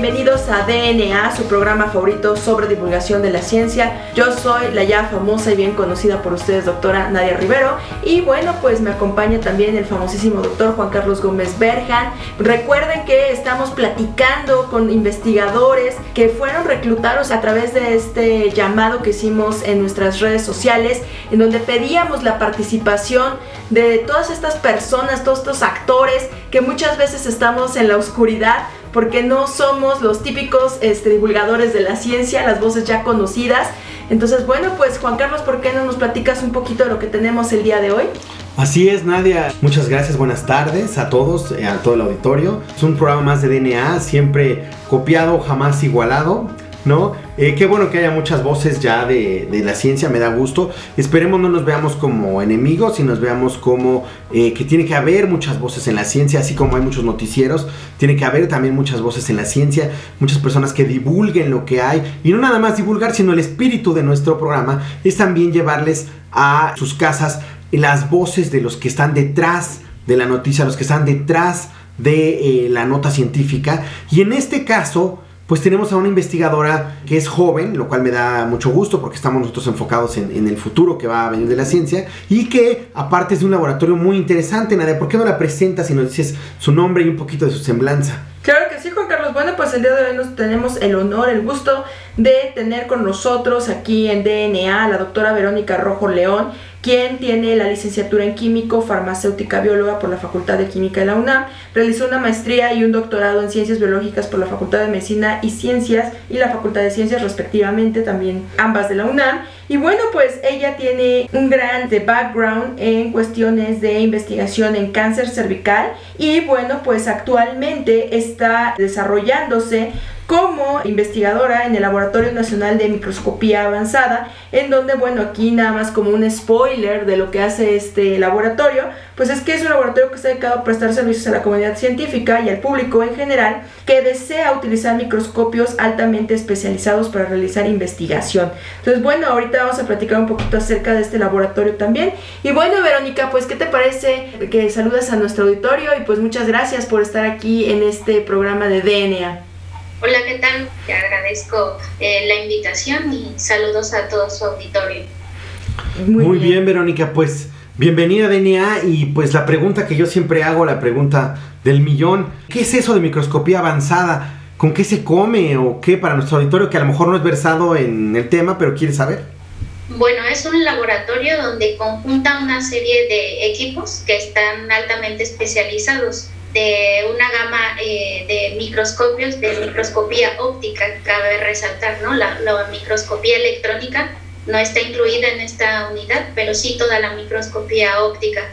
bienvenidos a DNA, su programa favorito sobre divulgación de la ciencia. Yo soy la ya famosa y bien conocida por ustedes, doctora Nadia Rivero. Y bueno, pues me acompaña también el famosísimo doctor Juan Carlos Gómez Berjan. Recuerden que estamos platicando con investigadores que fueron reclutados a través de este llamado que hicimos en nuestras redes sociales, en donde pedíamos la participación de todas estas personas, todos estos actores que muchas veces estamos en la oscuridad porque no somos los típicos este, divulgadores de la ciencia, las voces ya conocidas. Entonces, bueno, pues Juan Carlos, ¿por qué no nos platicas un poquito de lo que tenemos el día de hoy? Así es, Nadia. Muchas gracias, buenas tardes a todos, eh, a todo el auditorio. Es un programa más de DNA, siempre copiado, jamás igualado. ¿No? Eh, qué bueno que haya muchas voces ya de, de, la ciencia, me da gusto. Esperemos no nos veamos como enemigos y nos veamos como eh, que tiene que haber muchas voces en la ciencia, así como hay muchos noticieros, tiene que haber también muchas voces en la ciencia, muchas personas que divulguen lo que hay y no nada más divulgar, sino el espíritu de nuestro programa es también llevarles a sus casas las voces de los que están detrás de la noticia, los que están detrás de eh, la nota científica. Y en este caso, pues tenemos a una investigadora que es joven, lo cual me da mucho gusto porque estamos nosotros enfocados en, el futuro que va a venir de la ciencia y que aparte es de un laboratorio muy interesante, Nadia, ¿por qué no la presentas y nos dices su nombre y un poquito de su semblanza? Claro que sí, Juan Carlos. Bueno, pues el día de hoy nos tenemos el honor, el gusto de tener con nosotros aquí en DNA a la doctora Verónica Rojo León, quien tiene la licenciatura en químico, farmacéutica, bióloga por la Facultad de Química de la UNAM, realizó una maestría y un doctorado en ciencias biológicas por la Facultad de Medicina y Ciencias y la Facultad de Ciencias respectivamente, también ambas de la UNAM. Y bueno, pues ella tiene un gran background en cuestiones de investigación en cáncer cervical y bueno, pues actualmente está desarrollándose como investigadora en el Laboratorio Nacional de Microscopía Avanzada, en donde, bueno, aquí nada más como un spoiler de lo que hace este laboratorio, pues es que es un laboratorio que está dedicado a prestar servicios a la comunidad científica y al público en general que desea utilizar microscopios altamente especializados para realizar investigación. Entonces, bueno, ahorita vamos a platicar un poquito acerca de este laboratorio también. Y bueno, Verónica, pues, ¿qué te parece que saludas a nuestro auditorio? Y pues muchas gracias por estar aquí en este programa de DNA. Hola, ¿qué tal? Te agradezco eh, la invitación y saludos a todo su auditorio. Muy, Muy bien. bien, Verónica, pues bienvenida a DNA y pues la pregunta que yo siempre hago, la pregunta del millón, ¿qué es eso de microscopía avanzada? ¿Con qué se come o qué para nuestro auditorio que a lo mejor no es versado en el tema, pero quiere saber? Bueno, es un laboratorio donde conjunta una serie de equipos que están altamente especializados de una gama eh, de microscopios de microscopía óptica, cabe resaltar, ¿no? La, microscopía electrónica no está incluida en esta unidad, pero sí toda la microscopía óptica.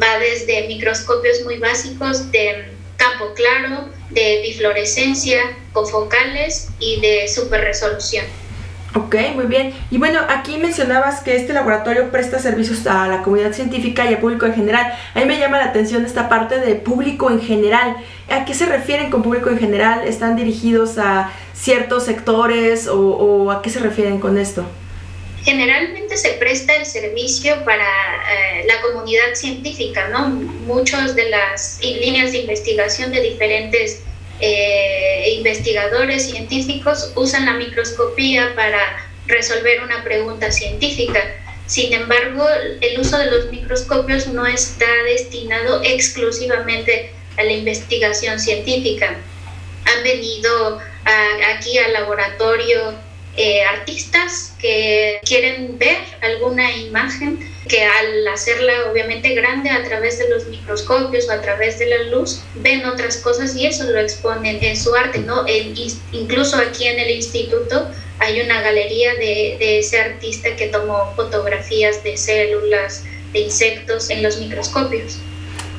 Va desde microscopios muy básicos de campo claro, de bifluorescencia, cofocales y de superresolución. Ok, muy bien. Y bueno, aquí mencionabas que este laboratorio presta servicios a la comunidad científica y al público en general. A mí me llama la atención esta parte de público en general. ¿A qué se refieren con público en general? ¿Están dirigidos a ciertos sectores o, a qué se refieren con esto? Generalmente se presta el servicio para eh, la comunidad científica, ¿no? Muchas de las líneas de investigación de diferentes eh, investigadores científicos usan la microscopía para resolver una pregunta científica. Sin embargo, el uso de los microscopios no está destinado exclusivamente a la investigación científica. Han venido aquí al laboratorio eh, artistas que quieren ver alguna imagen que al hacerla obviamente grande a través de los microscopios o a través de la luz ven otras cosas y eso lo exponen en su arte, ¿no? incluso aquí en el instituto hay una galería de, de ese artista que tomó fotografías de células, de insectos en los microscopios.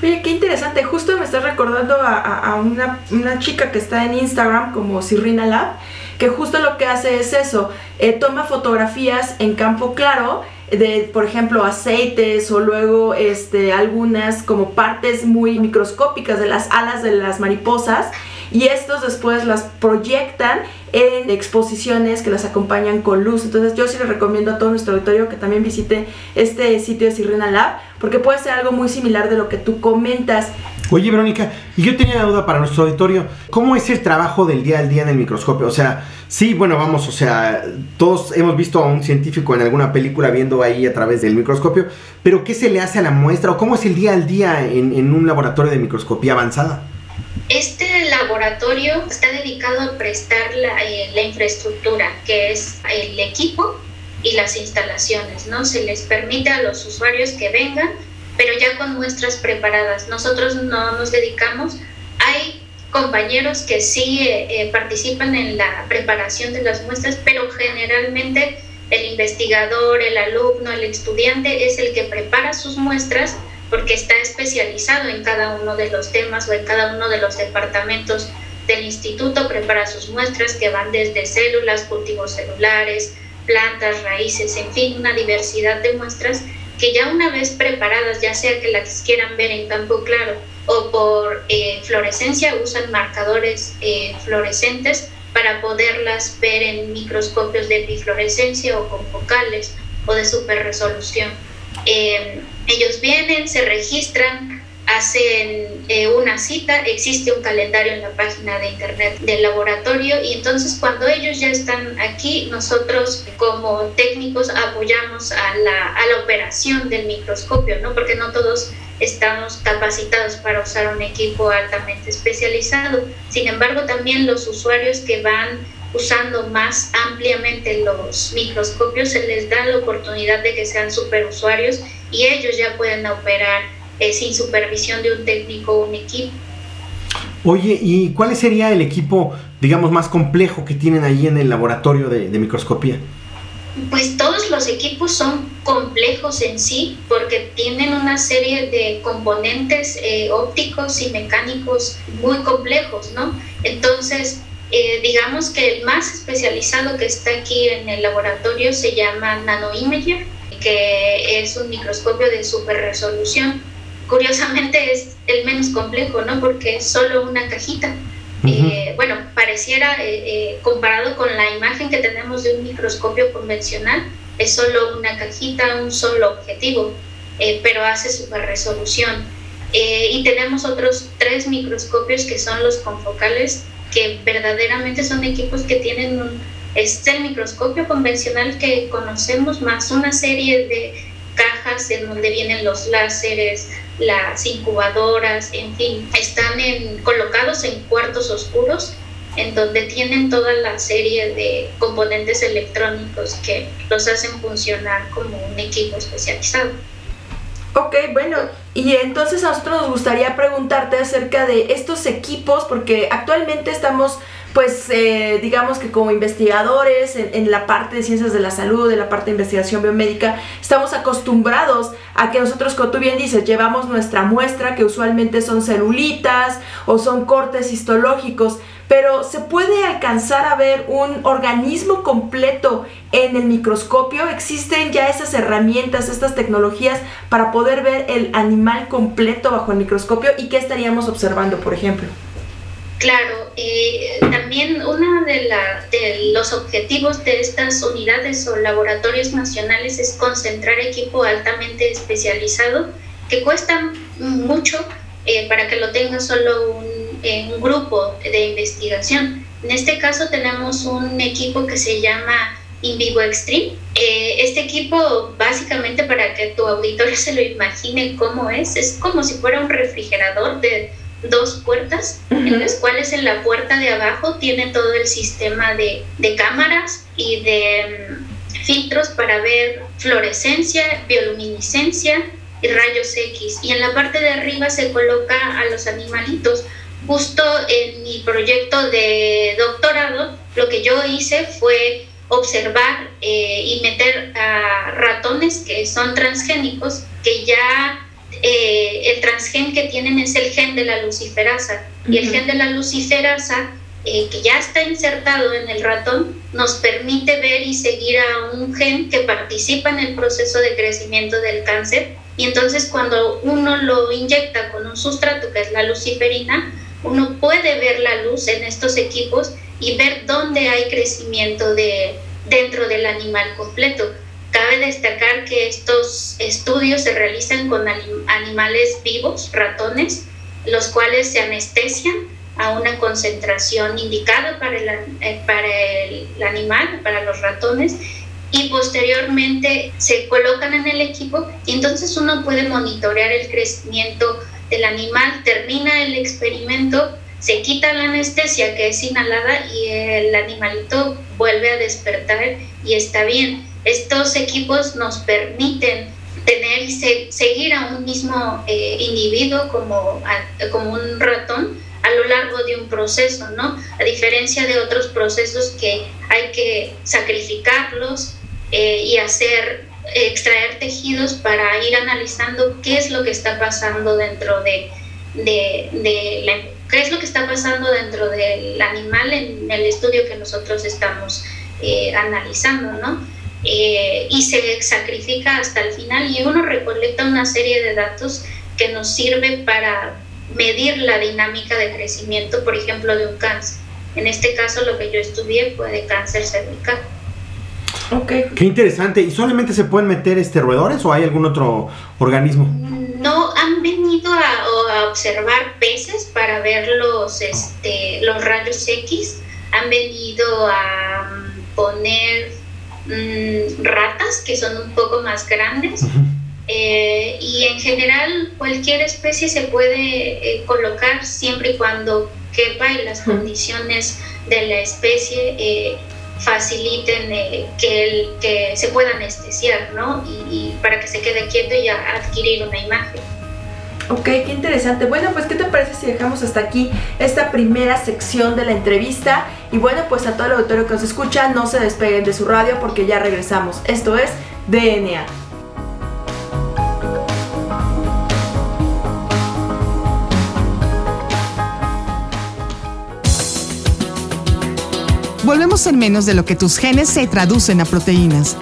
Oye, qué interesante. Justo me estás recordando a, a, una, una, chica que está en Instagram como Sirrina Lab que justo lo que hace es eso, eh, toma fotografías en campo claro de, por ejemplo, aceites o luego este, algunas como partes muy microscópicas de las alas de las mariposas y estos después las proyectan en exposiciones que las acompañan con luz. Entonces yo sí les recomiendo a todo nuestro auditorio que también visite este sitio de Sirena Lab porque puede ser algo muy similar de lo que tú comentas. Oye, Verónica, y yo tenía una duda para nuestro auditorio. ¿Cómo es el trabajo del día al día en el microscopio? O sea, sí, bueno, vamos, o sea, todos hemos visto a un científico en alguna película viendo ahí a través del microscopio, pero ¿qué se le hace a la muestra o cómo es el día al día en, un laboratorio de microscopía avanzada? Este laboratorio está dedicado a prestar la, eh, la infraestructura, que es el equipo y las instalaciones, ¿no? Se les permite a los usuarios que vengan pero ya con muestras preparadas. Nosotros no nos dedicamos, hay compañeros que sí eh, eh, participan en la preparación de las muestras, pero generalmente el investigador, el alumno, el estudiante es el que prepara sus muestras porque está especializado en cada uno de los temas o en cada uno de los departamentos del instituto, prepara sus muestras que van desde células, cultivos celulares, plantas, raíces, en fin, una diversidad de muestras que ya una vez preparadas, ya sea que las quieran ver en campo claro o por eh, fluorescencia, usan marcadores eh, fluorescentes para poderlas ver en microscopios de bifluorescencia o con focales o de super resolución. Eh, ellos vienen, se registran, hacen eh, una cita, existe un calendario en la página de internet del laboratorio y entonces cuando ellos ya están aquí, nosotros como técnicos apoyamos a la, a la operación del microscopio, ¿no? porque no todos estamos capacitados para usar un equipo altamente especializado. Sin embargo, también los usuarios que van usando más ampliamente los microscopios, se les da la oportunidad de que sean superusuarios y ellos ya pueden operar eh, sin supervisión de un técnico o un equipo. Oye, ¿y cuál sería el equipo, digamos, más complejo que tienen ahí en el laboratorio de, microscopía? Pues todos los equipos son complejos en sí porque tienen una serie de componentes eh, ópticos y mecánicos muy complejos, ¿no? Entonces, eh, digamos que el más especializado que está aquí en el laboratorio se llama Nanoimager, que es un microscopio de super resolución curiosamente es el menos complejo, ¿no? Porque es solo una cajita. Eh, bueno, pareciera, eh, eh, comparado con la imagen que tenemos de un microscopio convencional, es solo una cajita, un solo objetivo, pero hace super resolución. y tenemos otros tres microscopios que son los confocales, que verdaderamente son equipos que tienen un, es el microscopio convencional que conocemos más una serie de cajas en donde vienen los láseres, las incubadoras, en fin, están en, colocados en cuartos oscuros en donde tienen toda la serie de componentes electrónicos que los hacen funcionar como un equipo especializado. Ok, bueno, y entonces a nosotros nos gustaría preguntarte acerca de estos equipos, porque actualmente estamos pues eh, digamos que como investigadores en, la parte de ciencias de la salud, en la parte de investigación biomédica, estamos acostumbrados a que nosotros, como tú bien dices, llevamos nuestra muestra, que usualmente son celulitas o son cortes histológicos, pero se puede alcanzar a ver un organismo completo en el microscopio. Existen ya esas herramientas, estas tecnologías para poder ver el animal completo bajo el microscopio y qué estaríamos observando, por ejemplo. Claro, eh, también uno de, los objetivos de estas unidades o laboratorios nacionales es concentrar equipo altamente especializado que cuesta mucho eh, para que lo tenga solo un, eh, un, grupo de investigación. En este caso tenemos un equipo que se llama InVivo Extreme. este equipo, básicamente para que tu auditorio se lo imagine cómo es, es como si fuera un refrigerador de dos puertas, en las cuales en la puerta de abajo tiene todo el sistema de, de cámaras y de mm, filtros para ver fluorescencia, bioluminiscencia y rayos X. Y en la parte de arriba se coloca a los animalitos. Justo en mi proyecto de doctorado, lo que yo hice fue observar eh, y meter a ratones que son transgénicos, que ya eh, el transgen que tienen es el gen de la luciferasa. Y el gen de la luciferasa, eh, que ya está insertado en el ratón, nos permite ver y seguir a un gen que participa en el proceso de crecimiento del cáncer. Y entonces cuando uno lo inyecta con un sustrato que es la luciferina, uno puede ver la luz en estos equipos y ver dónde hay crecimiento de, dentro del animal completo. Cabe destacar que estos estudios se realizan con animales vivos, ratones, los cuales se anestesian a una concentración indicada para el, eh, para el animal, para los ratones, y posteriormente se colocan en el equipo y entonces uno puede monitorear el crecimiento del animal, termina el experimento, se quita la anestesia que es inhalada y el animalito vuelve a despertar y está bien. Estos equipos nos permiten tener y seguir a un mismo eh, individuo como, como un ratón a lo largo de un proceso, ¿no? A diferencia de otros procesos que hay que sacrificarlos eh, y hacer, extraer tejidos para ir analizando qué es lo que está pasando dentro de, de, la qué es lo que está pasando dentro del animal en el estudio que nosotros estamos eh, analizando, ¿no? Eh, y se sacrifica hasta el final y uno recolecta una serie de datos que nos sirve para medir la dinámica de crecimiento, por ejemplo, de un cáncer. En este caso, lo que yo estudié fue de cáncer cervical. Okay. Qué interesante. ¿Y solamente se pueden meter este roedores o hay algún otro organismo? No, han venido a, observar peces para ver los, este, los rayos X. Han venido a mm, poner mm, ratas que son un poco más grandes. Eh, y en general cualquier especie se puede eh, colocar siempre y cuando quepa y las condiciones de la especie eh, faciliten que, el, que se pueda anestesiar, ¿no? Y, para que se quede quieto y adquirir una imagen. Ok, qué interesante. Bueno, pues ¿qué te parece si dejamos hasta aquí esta primera sección de la entrevista? Y bueno, pues a todo el auditorio que nos escucha, no se despeguen de su radio porque ya regresamos. Esto es DNA. volvemos en menos de lo que tus genes se traducen a proteínas.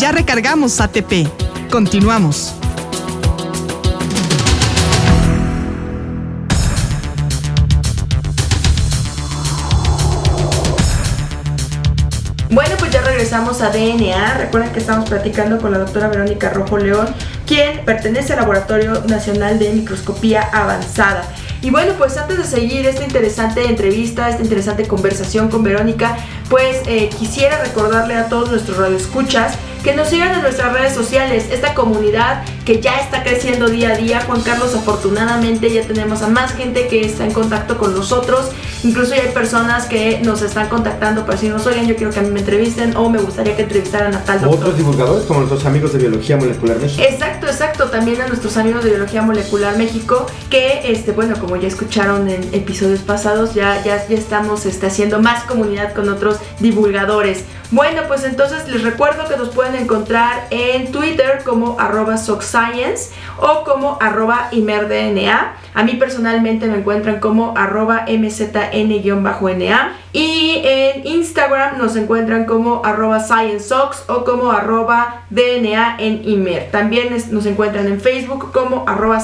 Ya recargamos ATP. Continuamos. Bueno, pues ya regresamos a DNA. Recuerden que estamos platicando con la doctora Verónica Rojo León quien pertenece al Laboratorio Nacional de Microscopía Avanzada. Y bueno, pues antes de seguir esta interesante entrevista, esta interesante conversación con Verónica, pues eh, quisiera recordarle a todos nuestros radioescuchas que nos sigan en nuestras redes sociales, esta comunidad que ya está creciendo día a día. Juan Carlos, afortunadamente ya tenemos a más gente que está en contacto con nosotros. Incluso ya hay personas que nos están contactando para decirnos, oigan, yo quiero que a mí me entrevisten o me gustaría que entrevistaran a tal doctor. Otros divulgadores como nuestros amigos de Biología Molecular México. Exacto, exacto. También a nuestros amigos de Biología Molecular México que, este, bueno, como ya escucharon en episodios pasados, ya, ya, ya estamos este, haciendo más comunidad con otros divulgadores. Bueno, pues entonces les recuerdo que nos pueden encontrar en Twitter como arroba SockScience o como arroba ImerDNA. A mí personalmente me encuentran como arroba MZN-NA. Y en Instagram nos encuentran como arroba ScienceSox o como arroba DNA en Imer. También nos encuentran en Facebook como arroba.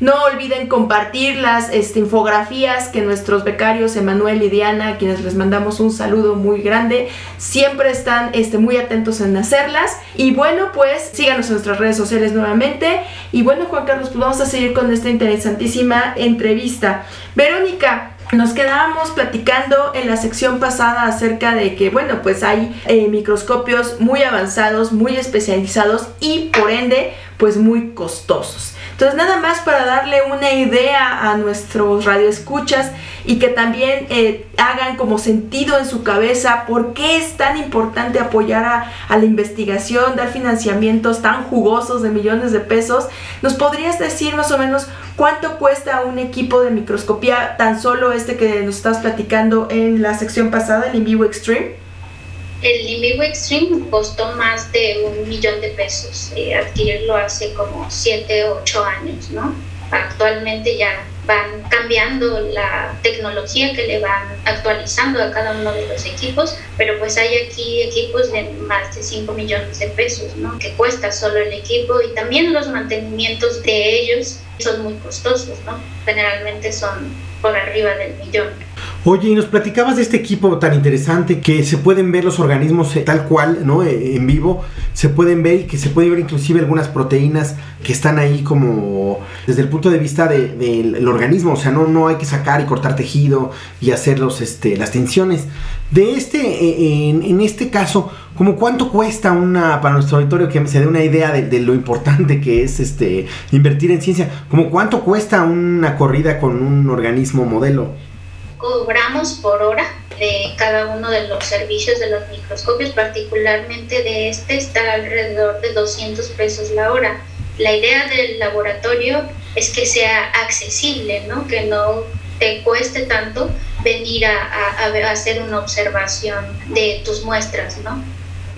No olviden compartir las este, infografías que nuestros becarios Emanuel y Diana, a quienes les mandamos un saludo muy grande, siempre están este, muy atentos en hacerlas. Y bueno, pues síganos en nuestras redes sociales nuevamente. Y bueno, Juan Carlos, pues vamos a seguir con esta interesantísima entrevista. Verónica, Nos quedábamos platicando en la sección pasada acerca de que, bueno, pues hay eh, microscopios muy avanzados, muy especializados y por ende, pues muy costosos. Entonces, nada más para darle una idea a nuestros radioescuchas y que también eh, hagan como sentido en su cabeza por qué es tan importante apoyar a, a, la investigación, dar financiamientos tan jugosos de millones de pesos. ¿Nos podrías decir más o menos cuánto cuesta un equipo de microscopía, tan solo este que nos estás platicando en la sección pasada, el InVivo Extreme? El Invivo Extreme costó más de un millón de pesos eh, adquirirlo hace como 7 o 8 años, ¿no? Actualmente ya van cambiando la tecnología que le van actualizando a cada uno de los equipos, pero pues hay aquí equipos de más de 5 millones de pesos, ¿no? Que cuesta solo el equipo y también los mantenimientos de ellos son muy costosos, ¿no? Generalmente son por arriba del millón. Oye, y nos platicabas de este equipo tan interesante que se pueden ver los organismos eh, tal cual, ¿no? Eh, en vivo, se pueden ver y que se pueden ver inclusive algunas proteínas que están ahí como desde el punto de vista del de, organismo, o sea, no, no hay que sacar y cortar tejido y hacer los, este, las tensiones. De este, eh, en, en, este caso, como cuánto cuesta una, para nuestro auditorio que se dé una idea de, de, lo importante que es este invertir en ciencia, como cuánto cuesta una corrida con un organismo modelo? Cobramos por hora de cada uno de los servicios de los microscopios, particularmente de este está alrededor de 200 pesos la hora. La idea del laboratorio es que sea accesible, ¿no? que no te cueste tanto venir a, hacer una observación de tus muestras, ¿no?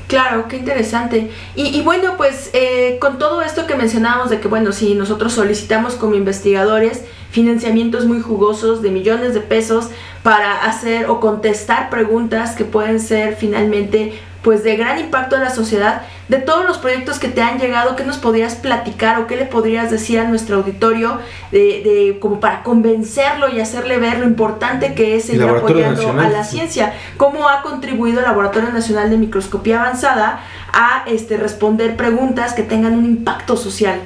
Claro, qué interesante. Y, y bueno, pues eh, con todo esto que mencionábamos de que, bueno, si nosotros solicitamos como investigadores financiamientos muy jugosos de millones de pesos para hacer o contestar preguntas que pueden ser finalmente pues de gran impacto en la sociedad, de todos los proyectos que te han llegado, ¿qué nos podrías platicar o qué le podrías decir a nuestro auditorio de, de como para convencerlo y hacerle ver lo importante que es seguir apoyando Nacional. a la ciencia? ¿Cómo ha contribuido el Laboratorio Nacional de Microscopía Avanzada a este, responder preguntas que tengan un impacto social?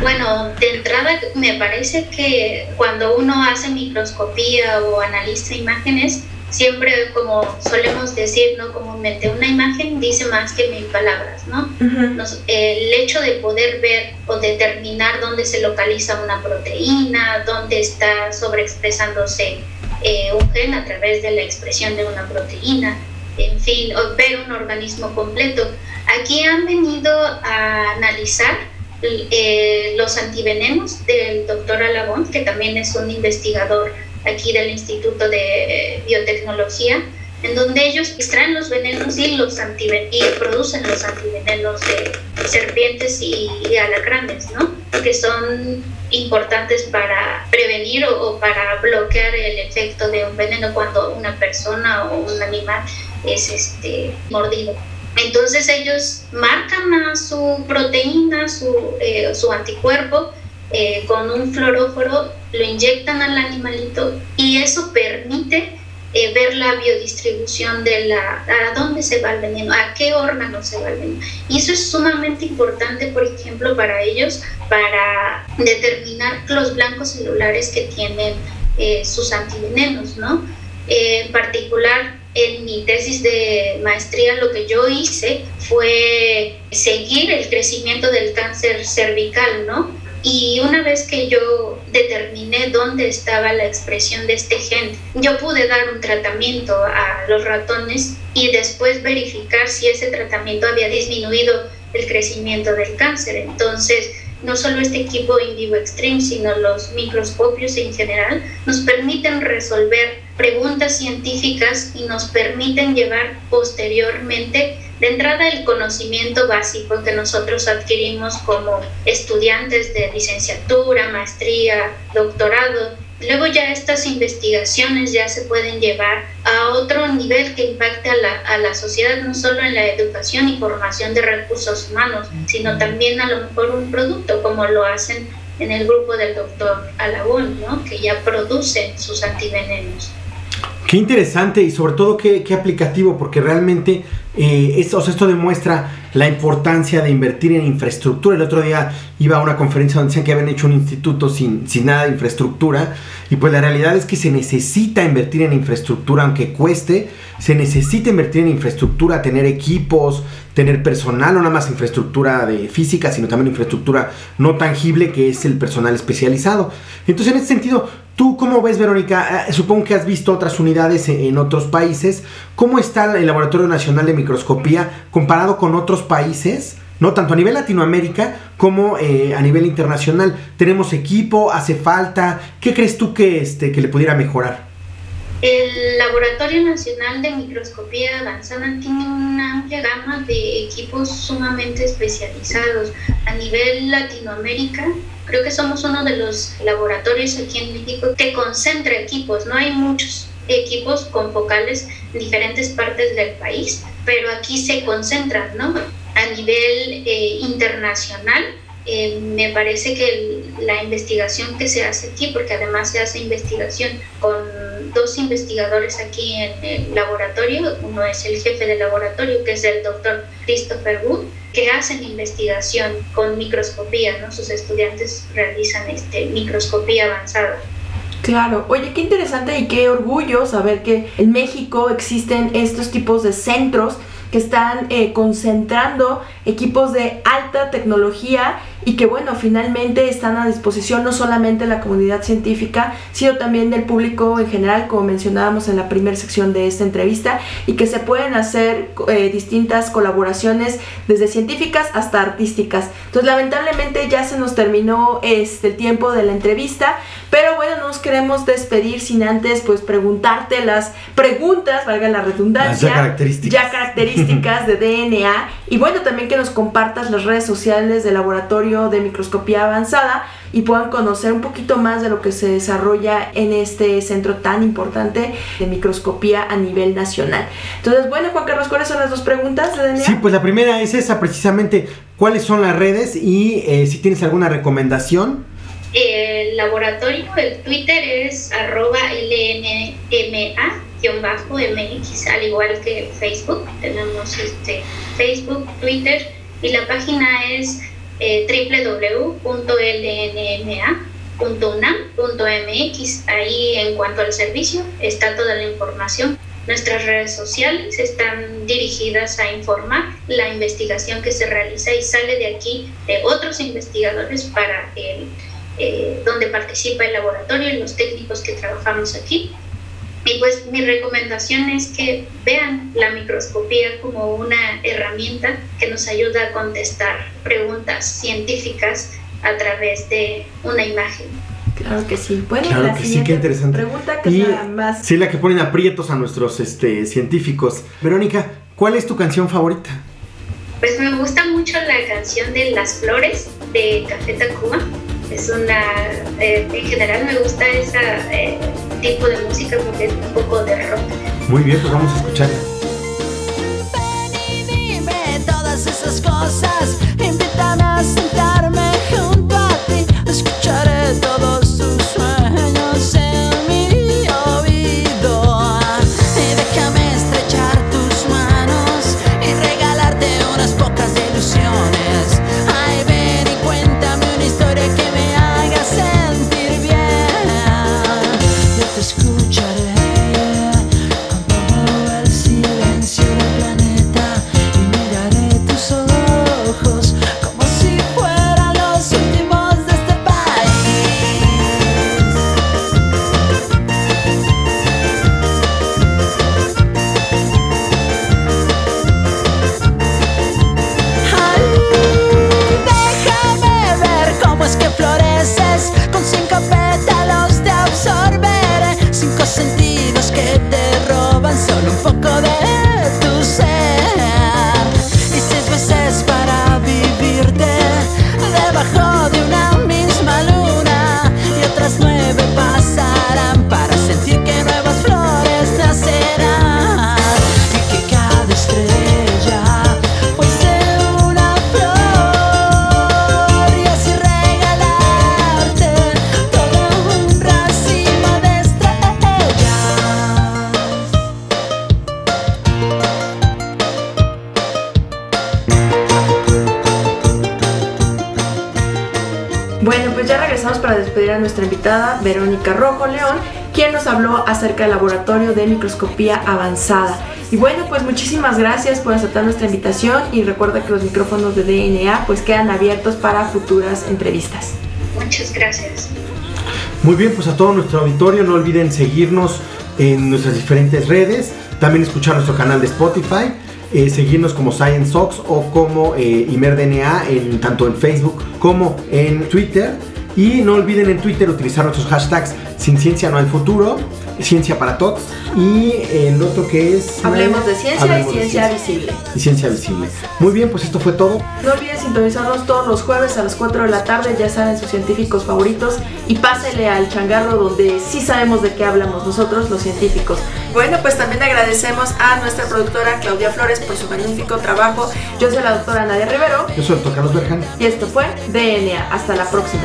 Bueno, de entrada me parece que cuando uno hace microscopía o analiza imágenes, siempre como solemos decir no comúnmente una imagen dice más que mil palabras no uh -huh. Nos, el hecho de poder ver o determinar dónde se localiza una proteína dónde está sobreexpresándose eh, un gen a través de la expresión de una proteína en fin o ver un organismo completo. Aquí han venido a analizar eh, los antivenenos del doctor Alabón que también es un investigador aquí del Instituto de Biotecnología, en donde ellos extraen los venenos y, los y producen los antivenenos de serpientes y, y alacranes, ¿no? que son importantes para prevenir o, o, para bloquear el efecto de un veneno cuando una persona o un animal es este, mordido. Entonces ellos marcan a su proteína, su, eh, su anticuerpo, eh, con un fluoróforo, lo inyectan al animalito y eso permite eh, ver la biodistribución de la, a dónde se va el veneno, a qué órgano se va el veneno. Y eso es sumamente importante, por ejemplo, para ellos, para determinar los blancos celulares que tienen sus antivenenos, ¿no? en particular, en mi tesis de maestría lo que yo hice fue seguir el crecimiento del cáncer cervical, ¿no? Y una vez que yo determiné dónde estaba la expresión de este gen, yo pude dar un tratamiento a los ratones y después verificar si ese tratamiento había disminuido el crecimiento del cáncer. Entonces, no solo este equipo Indivo Extreme, sino los microscopios en general, nos permiten resolver preguntas científicas y nos permiten llevar posteriormente de entrada el conocimiento básico que nosotros adquirimos como estudiantes de licenciatura, maestría, doctorado. Luego ya estas investigaciones ya se pueden llevar a otro nivel que impacte a la, a la sociedad, no solo en la educación y formación de recursos humanos, sino también a lo mejor un producto como lo hacen en el grupo del doctor Alagón, ¿no? que ya producen sus antivenenos. Qué interesante y sobre todo qué, aplicativo, porque realmente eh, esto demuestra la importancia de invertir en infraestructura. El otro día iba a una conferencia donde decían que habían hecho un instituto sin, sin nada de infraestructura y pues la realidad es que se necesita invertir en infraestructura, aunque cueste, se necesita invertir en infraestructura, tener equipos, tener personal, no nada más infraestructura de física, sino también infraestructura no tangible que es el personal especializado. Entonces, en ese sentido, ¿tú cómo ves, Verónica? Eh, supongo que has visto otras unidades en, en otros países. ¿Cómo está el Laboratorio Nacional de Microscopía comparado con otros países? ¿no? Tanto a nivel Latinoamérica como eh, a nivel internacional. Tenemos equipo, hace falta. ¿Qué crees tú que, este, que le pudiera mejorar? El Laboratorio Nacional de Microscopía Avanzada tiene una amplia gama de equipos sumamente especializados. A nivel Latinoamérica, creo que somos uno de los laboratorios aquí en México que concentra equipos. No hay muchos equipos con focales en diferentes partes del país, pero aquí se concentran, ¿no? A nivel eh, internacional, eh, me parece que la investigación que se hace aquí, porque además se hace investigación con dos investigadores aquí en el laboratorio, uno es el jefe del laboratorio, que es el doctor Christopher Wood, que hacen investigación con microscopía, ¿no? sus estudiantes realizan este, microscopía avanzada. Claro, oye, qué interesante y qué orgullo saber que en México existen estos tipos de centros que están eh, concentrando equipos de alta tecnología y que bueno, finalmente están a disposición no solamente de la comunidad científica, sino también del público en general, como mencionábamos en la primera sección de esta entrevista, y que se pueden hacer eh, distintas colaboraciones desde científicas hasta artísticas. Entonces, lamentablemente ya se nos terminó este, el tiempo de la entrevista, pero bueno, nos queremos despedir sin antes pues preguntarte las preguntas, valga la redundancia, ya características, ya características de DNA, y bueno, también que nos compartas las redes sociales del laboratorio de microscopía avanzada y puedan conocer un poquito más de lo que se desarrolla en este centro tan importante de microscopía a nivel nacional. Entonces, bueno, Juan Carlos, ¿cuáles son las dos preguntas de Sí, pues la primera es esa precisamente, ¿cuáles son las redes y eh, si tienes alguna recomendación? El laboratorio, el Twitter es arroba LNMA-MX, al igual que Facebook. Tenemos este Facebook, Twitter y la página es eh. Ahí en cuanto al servicio está toda la información. Nuestras redes sociales están dirigidas a informar la investigación que se realiza y sale de aquí de otros investigadores para el, eh, donde participa el laboratorio y los técnicos que trabajamos aquí. Y pues mi recomendación es que vean la microscopía como una herramienta que nos ayuda a contestar preguntas científicas a través de una imagen. Claro que sí. Bueno, claro la que sí, qué interesante. Pregunta que y, sea más. Sí, la que ponen aprietos a nuestros este, científicos. Verónica, ¿cuál es tu canción favorita? Pues me gusta mucho la canción de Las Flores de Café Tacuba. Es una. Eh, en general me gusta ese eh, tipo de música porque es un poco de rock. Muy bien, pues vamos a escucharla. Ven y dime todas esas cosas. Para despedir a nuestra invitada Verónica Rojo León, quien nos habló acerca del laboratorio de microscopía avanzada. Y bueno, pues muchísimas gracias por aceptar nuestra invitación y recuerda que los micrófonos de DNA pues quedan abiertos para futuras entrevistas. Muchas gracias. Muy bien, pues a todo nuestro auditorio no olviden seguirnos en nuestras diferentes redes, también escuchar nuestro canal de Spotify, eh, seguirnos como ScienceOx o como eh, ImerDNA en, tanto en Facebook como en Twitter. Y no olviden en Twitter utilizar nuestros hashtags sin ciencia no hay futuro, ciencia para todos y el otro que es... Hablemos de ciencia Hablemos y de ciencia visible. Y ciencia visible. Muy bien, pues esto fue todo. No olviden sintonizarnos todos los jueves a las 4 de la tarde, ya saben sus científicos favoritos, y pásele al changarro donde sí sabemos de qué hablamos nosotros, los científicos. Bueno, pues también agradecemos a nuestra productora Claudia Flores por su magnífico trabajo. Yo soy la doctora Nadia Rivero Yo soy el doctor Carlos Berjan. y esto fue DNA. Hasta la próxima.